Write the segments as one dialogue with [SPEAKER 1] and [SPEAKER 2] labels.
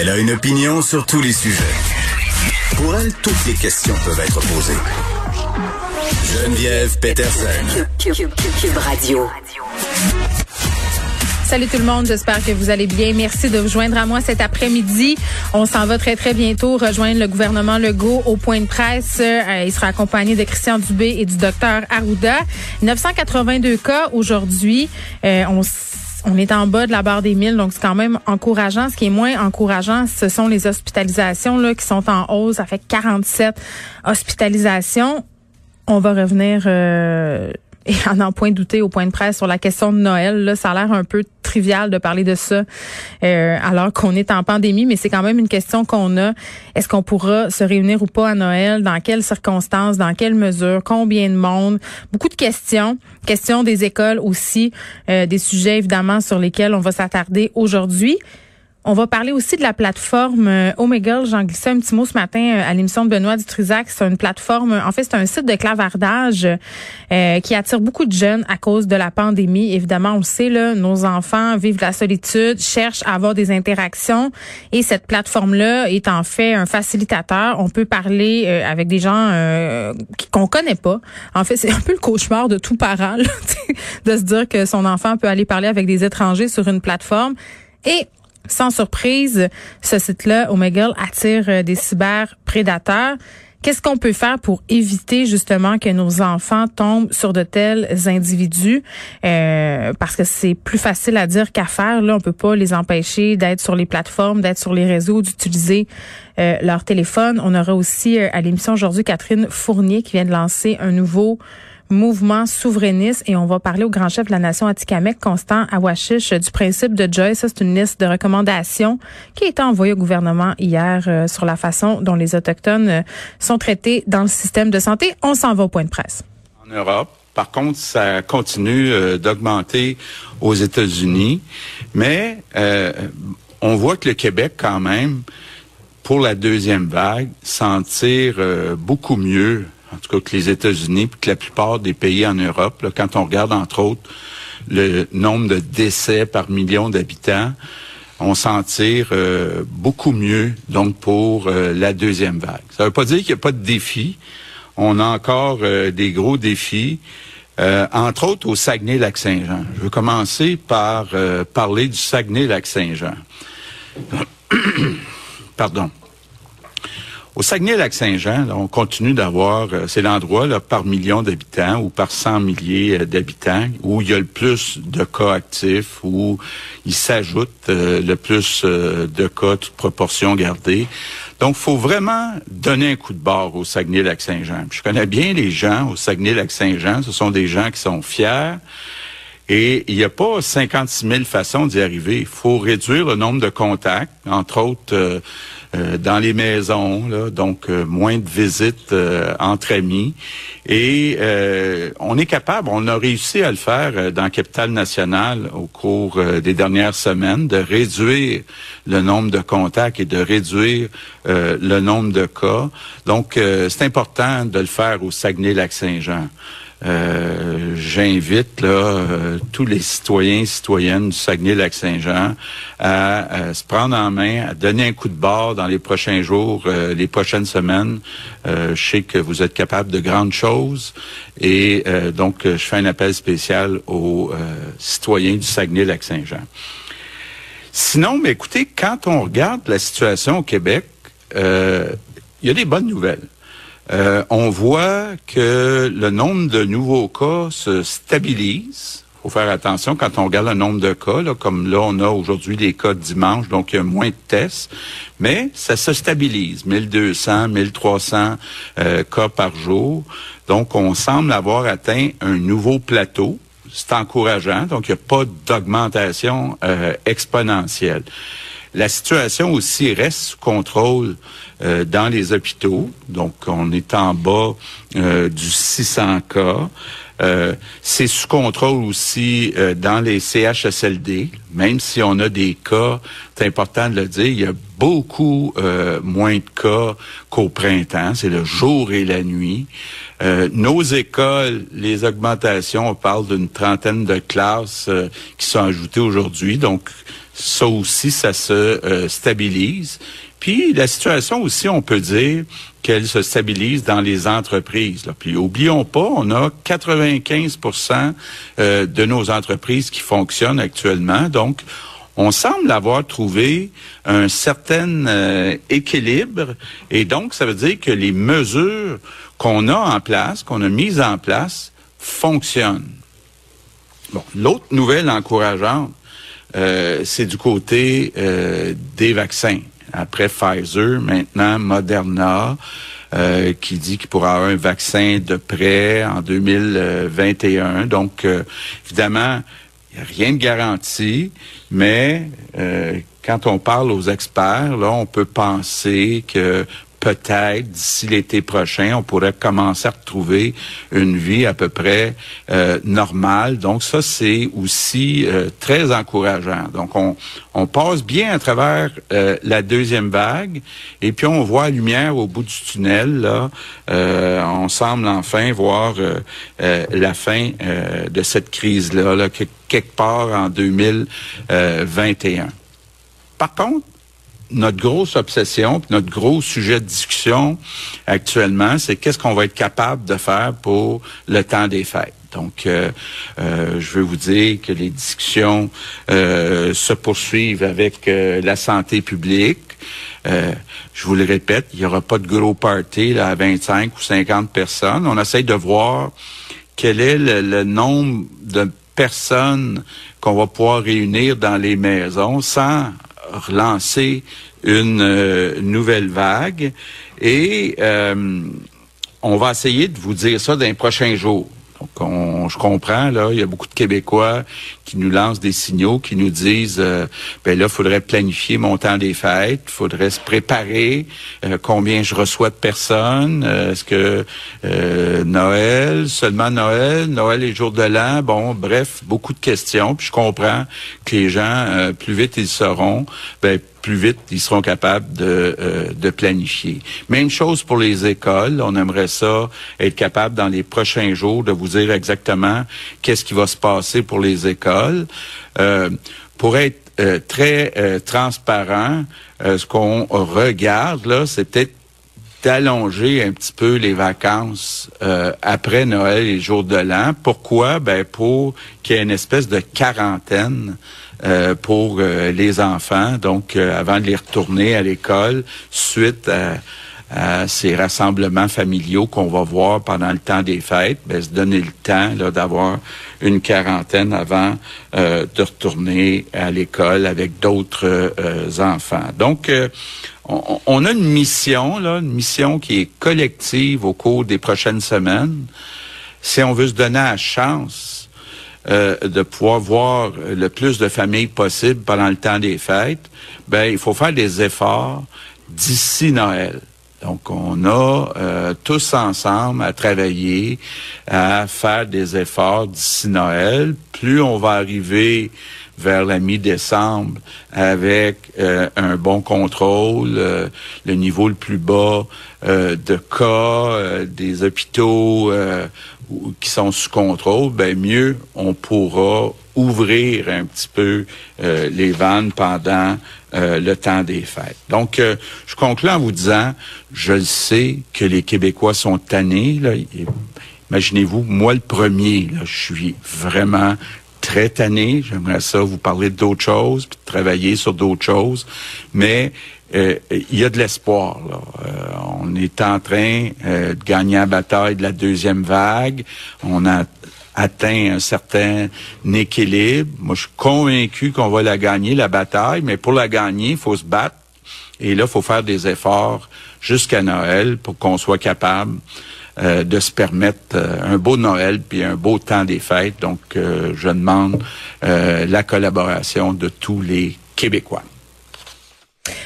[SPEAKER 1] Elle a une opinion sur tous les sujets. Pour elle, toutes les questions peuvent être posées. Geneviève Peterson.
[SPEAKER 2] Cube, Radio.
[SPEAKER 3] Salut tout le monde, j'espère que vous allez bien. Merci de vous joindre à moi cet après-midi. On s'en va très très bientôt rejoindre le gouvernement Legault au point de presse. Euh, il sera accompagné de Christian Dubé et du docteur Arruda. 982 cas aujourd'hui. Euh, on on est en bas de la barre des 1000, donc c'est quand même encourageant. Ce qui est moins encourageant, ce sont les hospitalisations là, qui sont en hausse. Ça fait 47 hospitalisations. On va revenir euh, et à n'en point douter au point de presse sur la question de Noël. Là, ça a l'air un peu trivial de parler de ça euh, alors qu'on est en pandémie, mais c'est quand même une question qu'on a. Est-ce qu'on pourra se réunir ou pas à Noël? Dans quelles circonstances? Dans quelles mesures? Combien de monde? Beaucoup de questions. Questions des écoles aussi. Euh, des sujets évidemment sur lesquels on va s'attarder aujourd'hui. On va parler aussi de la plateforme euh, Omegle. J'en glissais un petit mot ce matin euh, à l'émission de Benoît Dutrisac. C'est une plateforme, en fait, c'est un site de clavardage euh, qui attire beaucoup de jeunes à cause de la pandémie. Évidemment, on le sait, là, nos enfants vivent la solitude, cherchent à avoir des interactions et cette plateforme-là est en fait un facilitateur. On peut parler avec des gens qu'on connaît pas. En fait, c'est un peu le cauchemar de tout parent de se dire que son enfant peut aller parler avec des étrangers sur une plateforme. Et sans surprise, ce site-là, Omegle, attire euh, des cyberprédateurs. Qu'est-ce qu'on peut faire pour éviter justement que nos enfants tombent sur de tels individus? Euh, Parce que c'est plus facile à dire qu'à faire. Là, on peut pas les empêcher d'être sur les plateformes, d'être sur les réseaux, d'utiliser euh, leur téléphone. On aura aussi à l'émission aujourd'hui Catherine Fournier qui vient de lancer un nouveau mouvement souverainiste et on va parler au grand chef de la nation Atikamek, Constant Awashish, du principe de Joy. Ça, c'est une liste de recommandations qui a été envoyée au gouvernement hier euh, sur la façon dont les Autochtones euh, sont traités dans le système de santé. On s'en va au point de presse.
[SPEAKER 4] En Europe, par contre, ça continue euh, d'augmenter aux États-Unis, mais on voit que le Québec, quand même, pour la deuxième vague, s'en tire beaucoup mieux en tout cas que les États-Unis, puis que la plupart des pays en Europe, quand on regarde entre autres le nombre de décès par million d'habitants, on s'en tire euh, beaucoup mieux donc pour euh, la deuxième vague. Ça ne veut pas dire qu'il n'y a pas de défis. On a encore euh, des gros défis, entre autres au Saguenay-Lac-Saint-Jean. Je veux commencer par parler du Saguenay-Lac-Saint-Jean. Pardon. Au Saguenay-Lac-Saint-Jean, on continue d'avoir, euh, c'est l'endroit par million d'habitants ou par cent milliers euh, d'habitants où il y a le plus de cas actifs, où il s'ajoute euh, le plus de cas, toute proportion gardée. Donc, faut vraiment donner un coup de barre au Saguenay-Lac-Saint-Jean. Je connais bien les gens au Saguenay-Lac-Saint-Jean. Ce sont des gens qui sont fiers. Et il n'y a pas 56 000 façons d'y arriver. Il faut réduire le nombre de contacts, entre autres dans les maisons, donc euh, moins de visites euh, entre amis. Et on est capable, on a réussi à le faire dans capitale nationale au cours des dernières semaines, de réduire le nombre de contacts et de réduire le nombre de cas. Donc, c'est important de le faire au Saguenay-Lac-Saint-Jean. Euh, j'invite euh, tous les citoyens et citoyennes du Saguenay-Lac-Saint-Jean à, se prendre en main, à donner un coup de barre dans les prochains jours, euh, les prochaines semaines. je sais que vous êtes capable de grandes choses et donc je fais un appel spécial aux citoyens du Saguenay-Lac-Saint-Jean. Sinon, mais écoutez, quand on regarde la situation au Québec, il y a des bonnes nouvelles. Euh, on voit que le nombre de nouveaux cas se stabilise. Il faut faire attention quand on regarde le nombre de cas, comme là on a aujourd'hui les cas de dimanche, donc il y a moins de tests, mais ça se stabilise, 1200, 1300 euh, cas par jour. Donc on semble avoir atteint un nouveau plateau. C'est encourageant, donc il n'y a pas d'augmentation euh, exponentielle. La situation aussi reste sous contrôle euh, dans les hôpitaux. Donc, on est en bas euh, du 600 cas. Euh, c'est sous contrôle aussi dans les CHSLD, même si on a des cas, c'est important de le dire, il y a beaucoup moins de cas qu'au printemps, c'est le jour et la nuit. nos écoles, les augmentations, on parle d'une trentaine de classes qui sont ajoutées aujourd'hui, donc ça aussi, ça se stabilise. Puis la situation aussi, on peut dire qu'elle se stabilise dans les entreprises. Là. Puis oublions pas, on a 95% de nos entreprises qui fonctionnent actuellement. Donc, on semble avoir trouvé un certain euh, équilibre et donc ça veut dire que les mesures qu'on a en place, qu'on a mises en place, fonctionnent. Bon, l'autre nouvelle encourageante, euh, c'est du côté euh, des vaccins. Après Pfizer, maintenant Moderna, qui dit qu'il pourra avoir un vaccin de prêt en 2021. Donc, évidemment, rien de garanti, mais euh, quand on parle aux experts, là, on peut penser que peut-être d'ici l'été prochain, on pourrait commencer à retrouver une vie à peu près euh, normale. Donc ça, c'est aussi euh, très encourageant. Donc on, on passe bien à travers euh, la deuxième vague et puis on voit la lumière au bout du tunnel. Là, on semble enfin voir la fin de cette crise-là, là, quelque part en 2021. Par contre, notre grosse obsession, notre gros sujet de discussion actuellement, c'est qu'est-ce qu'on va être capable de faire pour le temps des fêtes. Donc, euh, euh, je veux vous dire que les discussions euh, se poursuivent avec la santé publique. je vous le répète, il n'y aura pas de gros party là, à 25 ou 50 personnes. On essaye de voir quel est le nombre de personnes qu'on va pouvoir réunir dans les maisons sans relancer une euh, nouvelle vague et euh, on va essayer de vous dire ça dans les prochains jours. Donc, on, je comprends, là, il y a beaucoup de Québécois qui nous lancent des signaux, qui nous disent, euh, ben là, il faudrait planifier mon temps des fêtes, il faudrait se préparer, euh, combien je reçois de personnes, euh, est-ce que Noël, seulement Noël, Noël et jour de l'an, bon, bref, beaucoup de questions. Puis je comprends que les gens, plus vite ils seront, ben, plus vite ils seront capables de, euh, de planifier. Même chose pour les écoles. On aimerait ça être capable dans les prochains jours de vous dire exactement qu'est-ce qui va se passer pour les écoles. Euh, pour être euh, très transparent, ce qu'on regarde là, c'est peut-être d'allonger un petit peu les vacances après Noël et les jours de l'an. Pourquoi? Ben pour qu'il y ait une espèce de quarantaine euh, pour euh, les enfants, donc euh, avant de les retourner à l'école, suite à, ces rassemblements familiaux qu'on va voir pendant le temps des fêtes, ben, se donner le temps d'avoir une quarantaine avant de retourner à l'école avec d'autres enfants. Donc, on, on, a une mission, là, une mission qui est collective au cours des prochaines semaines. Si on veut se donner la chance euh, de pouvoir voir le plus de familles possible pendant le temps des fêtes, ben il faut faire des efforts d'ici Noël. Donc, on a euh, tous ensemble à travailler, à faire des efforts d'ici Noël. Plus on va arriver vers la mi-décembre avec euh, un bon contrôle, le niveau le plus bas de cas, des hôpitaux qui sont sous contrôle, ben mieux on pourra ouvrir un petit peu euh, les vannes pendant euh, le temps des fêtes. Donc, euh, je conclue en vous disant, je sais que les Québécois sont tannés. Imaginez-vous, moi le premier, là, je suis vraiment très tanné. J'aimerais ça vous parler d'autres choses, puis travailler sur d'autres choses. Mais il y a de l'espoir. Euh, on est en train euh, de gagner la bataille de la deuxième vague. On a atteint un certain équilibre. Moi, je suis convaincu qu'on va la gagner, la bataille, mais pour la gagner, il faut se battre. Et là, il faut faire des efforts jusqu'à Noël pour qu'on soit capable de se permettre un beau Noël puis un beau temps des fêtes. Donc, je demande la collaboration de tous les Québécois.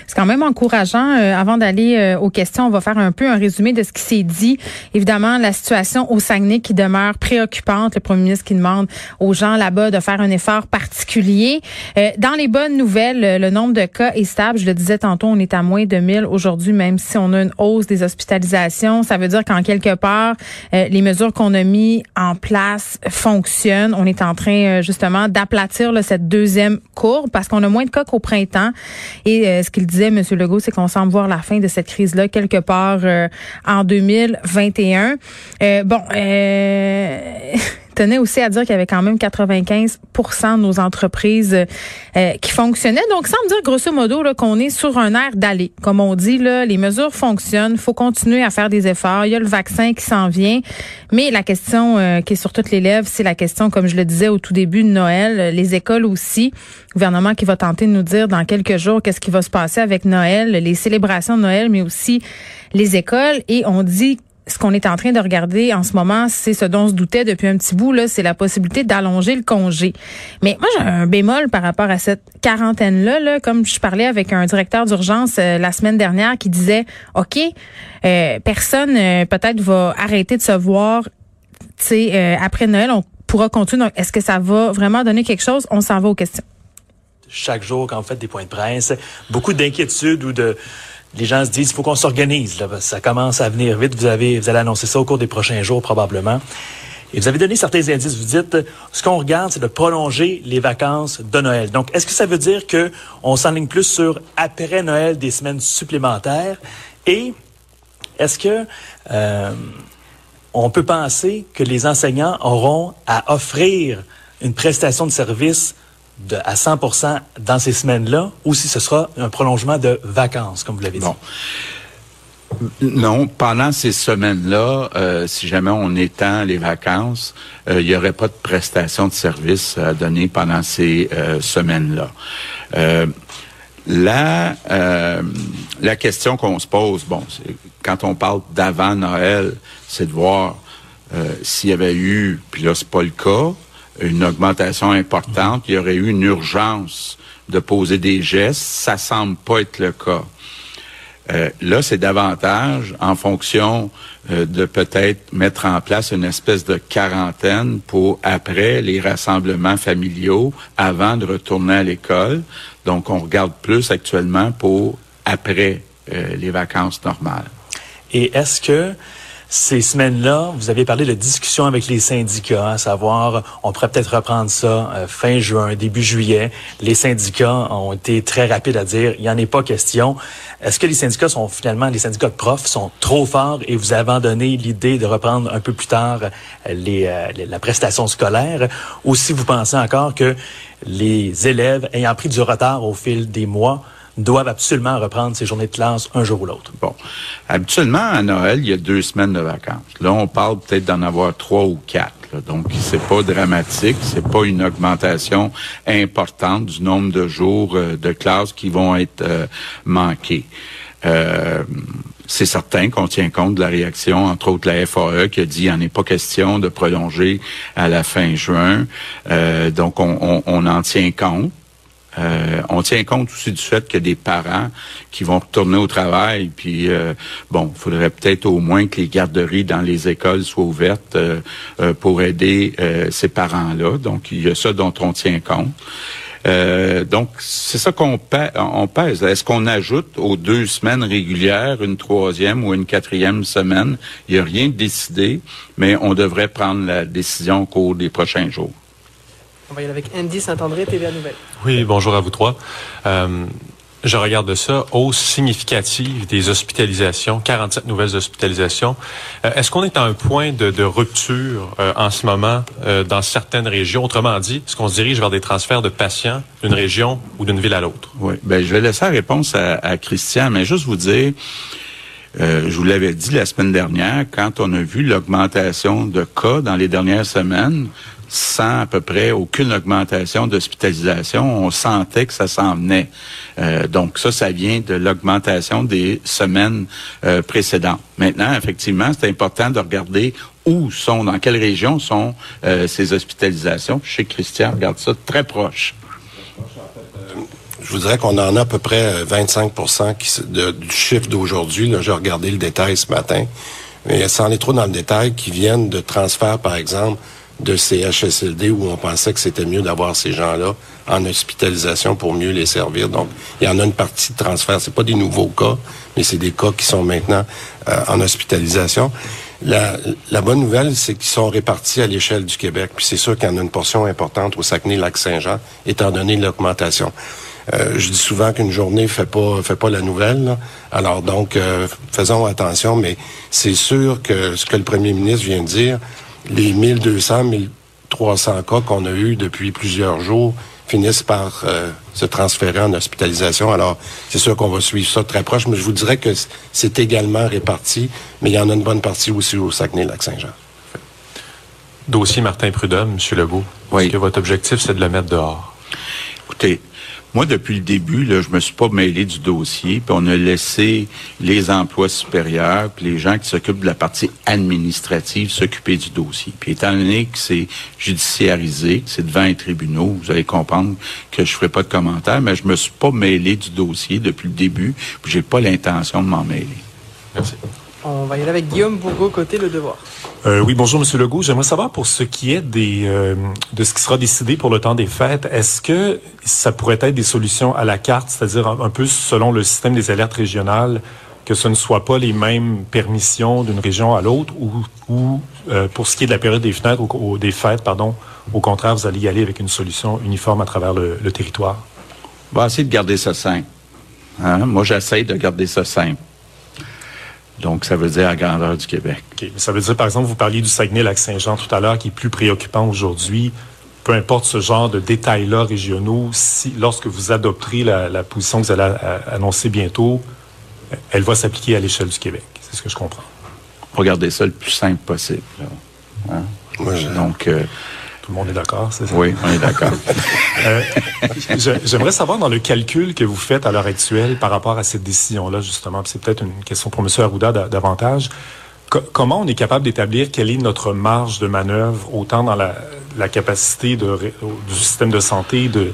[SPEAKER 3] C'est quand même encourageant. Euh, avant d'aller euh, aux questions, on va faire un peu un résumé de ce qui s'est dit. Évidemment, la situation au Saguenay qui demeure préoccupante. Le premier ministre qui demande aux gens là-bas de faire un effort particulier. Euh, dans les bonnes nouvelles, le nombre de cas est stable. Je le disais tantôt, on est à moins de 1000 aujourd'hui, même si on a une hausse des hospitalisations. Ça veut dire qu'en quelque part, les mesures qu'on a mis en place fonctionnent. On est en train justement d'aplatir cette deuxième courbe parce qu'on a moins de cas qu'au printemps. Ce qu'il disait, M. Legault, c'est qu'on semble voir la fin de cette crise-là quelque part euh, en 2021. Euh, bon, euh, tenait aussi à dire qu'il y avait quand même 95 de nos entreprises euh, qui fonctionnaient. Donc, ça me dire grosso modo qu'on est sur un air d'aller. Comme on dit, là, les mesures fonctionnent. faut continuer à faire des efforts. Il y a le vaccin qui s'en vient. Mais la question euh, qui est sur toutes les lèvres, c'est la question, comme je le disais au tout début de Noël, les écoles aussi. Le gouvernement qui va tenter de nous dire dans quelques jours qu'est-ce qui va se passer avec Noël, les célébrations de Noël, mais aussi les écoles. Et on dit ce qu'on est en train de regarder en ce moment, c'est ce dont on se doutait depuis un petit bout, là, c'est la possibilité d'allonger le congé. Mais moi, j'ai un bémol par rapport à cette quarantaine-là, là, comme je parlais avec un directeur d'urgence euh, la semaine dernière qui disait, OK, euh, personne euh, peut-être va arrêter de se voir, tu sais, après Noël, on pourra continuer. Donc, est-ce que ça va vraiment donner quelque chose? On s'en va aux questions.
[SPEAKER 2] Chaque jour, quand vous faites des points de presse, beaucoup d'inquiétudes ou de les gens se disent il faut qu'on s'organise. Ça commence à venir vite. Vous avez, vous allez annoncer ça au cours des prochains jours probablement. Et vous avez donné certains indices. Vous dites, ce qu'on regarde, c'est de prolonger les vacances de Noël. Donc, est-ce que ça veut dire que on s'enligne plus sur après Noël des semaines supplémentaires? Et est-ce que euh, on peut penser que les enseignants auront à offrir une prestation de service de, à 100% dans ces semaines-là ou si ce sera un prolongement de vacances, comme vous l'avez dit?
[SPEAKER 4] Non, pendant ces semaines-là, euh, si jamais on étend les vacances, euh, il n'y aurait pas de prestation de service à donner pendant ces euh, semaines-là. la, la question qu'on se pose, bon, quand on parle d'avant Noël, c'est de voir s'il y avait eu, puis là c'est pas le cas, une augmentation importante, il y aurait eu une urgence de poser des gestes. Ça semble pas être le cas. Euh, là, c'est davantage en fonction euh, de peut-être mettre en place une espèce de quarantaine pour après les rassemblements familiaux, avant de retourner à l'école. Donc, on regarde plus actuellement pour après euh, les vacances normales.
[SPEAKER 2] Et est-ce que ces semaines-là, vous aviez parlé de discussion avec les syndicats, à savoir, on pourrait peut-être reprendre ça euh, fin juin, début juillet. Les syndicats ont été très rapides à dire, il n'y en est pas question. Est-ce que les syndicats sont finalement, les syndicats de profs sont trop forts et vous avez abandonné l'idée de reprendre un peu plus tard euh, les, euh, la prestation scolaire? Ou si vous pensez encore que les élèves ayant pris du retard au fil des mois, doivent absolument reprendre ces journées de classe un jour ou l'autre.
[SPEAKER 4] Bon. Habituellement, à Noël, il y a deux semaines de vacances. Là, on parle peut-être d'en avoir trois ou quatre. Donc, c'est pas dramatique, c'est pas une augmentation importante du nombre de jours euh, de classe qui vont être euh, manqués. Euh, c'est certain qu'on tient compte de la réaction, entre autres la FAE, qui a dit qu'il n'y en est pas question de prolonger à la fin juin. donc, on, on en tient compte. Euh, on tient compte aussi du fait que des parents qui vont retourner au travail, puis euh, bon, il faudrait peut-être au moins que les garderies dans les écoles soient ouvertes euh, pour aider ces parents-là. Donc, il y a ça dont on tient compte. donc, c'est ça qu'on on pèse. Est-ce qu'on ajoute aux deux semaines régulières une troisième ou une quatrième semaine? Il n'y a rien de décidé, mais on devrait prendre la décision au cours des prochains jours.
[SPEAKER 5] On va y aller avec Andy Saint-André, TVA Nouvelle.
[SPEAKER 6] Oui, bonjour à vous trois. Euh, je regarde ça, hausse significative des hospitalisations, 47 nouvelles hospitalisations. Euh, est-ce qu'on est à un point de, rupture euh, en ce moment dans certaines régions? Autrement dit, est-ce qu'on se dirige vers des transferts de patients d'une région ou d'une ville à l'autre?
[SPEAKER 4] Oui, ben, je vais laisser la réponse à, à Christian, mais juste vous dire, je vous l'avais dit la semaine dernière, quand on a vu l'augmentation de cas dans les dernières semaines, sans à peu près aucune augmentation d'hospitalisation. On sentait que ça s'en venait. Euh, donc ça, ça vient de l'augmentation des semaines euh, précédentes. Maintenant, effectivement, c'est important de regarder où sont, dans quelle région sont euh, ces hospitalisations. Chez Christian, regarde ça très proche.
[SPEAKER 7] je vous dirais qu'on en a à peu près 25 qui, du chiffre d'aujourd'hui. J'ai regardé le détail ce matin. Mais sans aller trop dans le détail, qui viennent de transferts, par exemple, de CHSLD où on pensait que c'était mieux d'avoir ces gens-là en hospitalisation pour mieux les servir. Donc, il y en a une partie de transfert. C'est pas des nouveaux cas, mais c'est des cas qui sont maintenant euh, en hospitalisation. La, la bonne nouvelle, c'est qu'ils sont répartis à l'échelle du Québec. Puis c'est sûr qu'il y en a une portion importante au Saguenay-Lac-Saint-Jean, étant donné l'augmentation. Euh, je dis souvent qu'une journée fait pas fait pas la nouvelle. Alors donc, euh, faisons attention, mais c'est sûr que ce que le premier ministre vient de dire, les 1200, 1300 cas qu'on a eus depuis plusieurs jours finissent par euh, se transférer en hospitalisation. Alors, c'est sûr qu'on va suivre ça très proche, mais je vous dirais que c'est également réparti, mais il y en a une bonne partie aussi au Saguenay-Lac-Saint-Jean.
[SPEAKER 6] Dossier Martin Prudhomme, M. Legault.
[SPEAKER 4] Oui.
[SPEAKER 6] Est-ce que votre objectif, c'est de le mettre dehors?
[SPEAKER 4] Écoutez, moi, depuis le début, là, je me suis pas mêlé du dossier, puis on a laissé les emplois supérieurs, puis les gens qui s'occupent de la partie administrative s'occuper du dossier. Puis étant donné que c'est judiciarisé, que c'est devant les tribunaux, vous allez comprendre que je ferai pas de commentaires, mais je me suis pas mêlé du dossier depuis le début, puis j'ai pas l'intention de m'en mêler.
[SPEAKER 6] Merci.
[SPEAKER 5] On va y aller avec Guillaume Bourgo, côté Le Devoir.
[SPEAKER 8] Euh, oui, bonjour, Monsieur Legault. J'aimerais savoir pour ce qui est des euh, de ce qui sera décidé pour le temps des fêtes, est-ce que ça pourrait être des solutions à la carte, c'est-à-dire un, peu selon le système des alertes régionales, que ce ne soit pas les mêmes permissions d'une région à l'autre, ou, ou euh, pour ce qui est de la période des fenêtres ou, des fêtes, pardon, au contraire, vous allez y aller avec une solution uniforme à travers le, le territoire?
[SPEAKER 4] On va essayer de garder ça simple. Hein? Moi, j'essaie de garder ça simple. Donc, ça veut dire à grandeur du Québec.
[SPEAKER 8] Ça veut dire, par exemple, vous parliez du Saguenay-Lac-Saint-Jean tout à l'heure, qui est plus préoccupant aujourd'hui. Peu importe ce genre de détails-là régionaux, si, lorsque vous adopterez la, position que vous allez annoncer bientôt, elle va s'appliquer à l'échelle du Québec. C'est ce que je comprends.
[SPEAKER 4] Regardez ça le plus simple possible. Hein? Donc, euh,
[SPEAKER 8] tout le monde est d'accord, c'est ça?
[SPEAKER 4] Oui, on est d'accord.
[SPEAKER 8] euh, J'aimerais savoir dans le calcul que vous faites à l'heure actuelle par rapport à cette décision-là, justement, c'est peut-être une question pour M. Arruda davantage. comment on est capable d'établir quelle est notre marge de manœuvre, autant dans la, la capacité de, du système de santé de,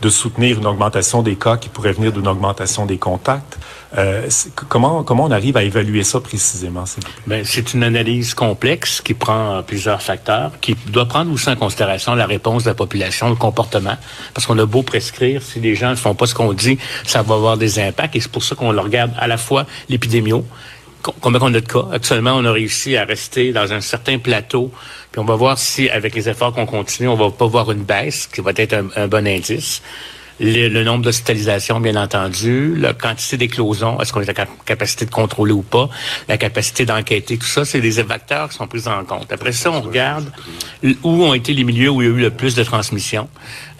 [SPEAKER 8] de soutenir une augmentation des cas qui pourrait venir d'une augmentation des contacts, euh, comment, comment on arrive à évaluer ça précisément?
[SPEAKER 9] Ben, c'est une analyse complexe qui prend plusieurs facteurs, qui doit prendre aussi en considération la réponse de la population, le comportement. Parce qu'on a beau prescrire, si les gens ne font pas ce qu'on dit, ça va avoir des impacts. Et c'est pour ça qu'on regarde à la fois l'épidémio, combien on a de cas. Actuellement, on a réussi à rester dans un certain plateau. Puis on va voir si, avec les efforts qu'on continue, on va pas voir une baisse, qui va être un bon indice le, nombre d'hospitalisations, bien entendu, la quantité d'éclosions, est-ce qu'on est la capacité de contrôler ou pas, la capacité d'enquêter, tout ça, c'est des facteurs qui sont pris en compte. Après ça, on regarde où ont été les milieux où il y a eu le plus de transmission,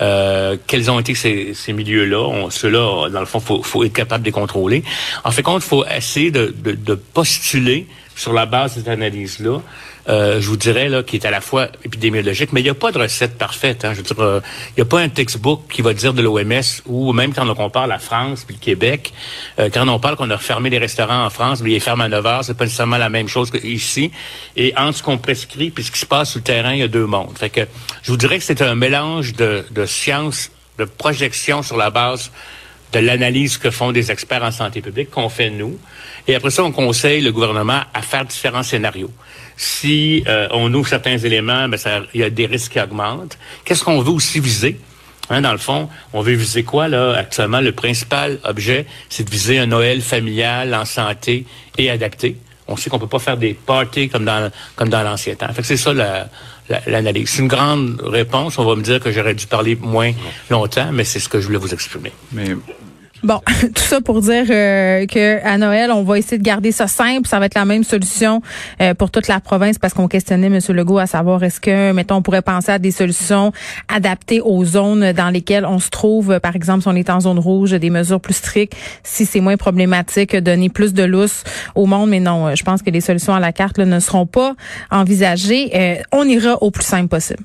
[SPEAKER 9] euh, quels ont été ces, ces milieux-là. Ceux-là, dans le fond, faut, faut être capable de les contrôler. En fait, compte, faut essayer de, de, de postuler sur la base de cette analyse-là, je vous dirais, là, qui est à la fois épidémiologique, mais il n'y a pas de recette parfaite. Hein. Je veux dire, euh, il n'y a pas un textbook qui va dire de l'OMS, ou même quand on compare la France puis le Québec, euh, quand on parle qu'on a refermé les restaurants en France, mais ils ferment à 9 heures, c'est pas nécessairement la même chose qu'ici. Et entre ce qu'on prescrit puis ce qui se passe sur le terrain, il y a deux mondes. Fait que je vous dirais que c'est un mélange de, de science, de projection sur la base de l'analyse que font des experts en santé publique, qu'on fait nous. Et après ça, on conseille le gouvernement à faire différents scénarios. Si euh, on ouvre certains éléments, ben il y a des risques qui augmentent. Qu'est-ce qu'on veut aussi viser? Hein, dans le fond, on veut viser quoi, là? Actuellement, le principal objet, c'est de viser un Noël familial, en santé et adapté. On sait qu'on peut pas faire des parties comme dans, comme dans l'ancien temps. Fait que c'est ça l'analyse. c'est une grande réponse. On va me dire que j'aurais dû parler moins longtemps, mais c'est ce que je voulais vous exprimer.
[SPEAKER 4] Mais
[SPEAKER 3] Bon, tout ça pour dire euh, que à Noël, on va essayer de garder ça simple. Ça va être la même solution euh, pour toute la province parce qu'on questionnait M. Legault à savoir est-ce que, mettons, on pourrait penser à des solutions adaptées aux zones dans lesquelles on se trouve. Par exemple, si on est en zone rouge, des mesures plus strictes, si c'est moins problématique, donner plus de lousse au monde. Mais non, je pense que les solutions à la carte là, ne seront pas envisagées. Euh, on ira au plus simple possible.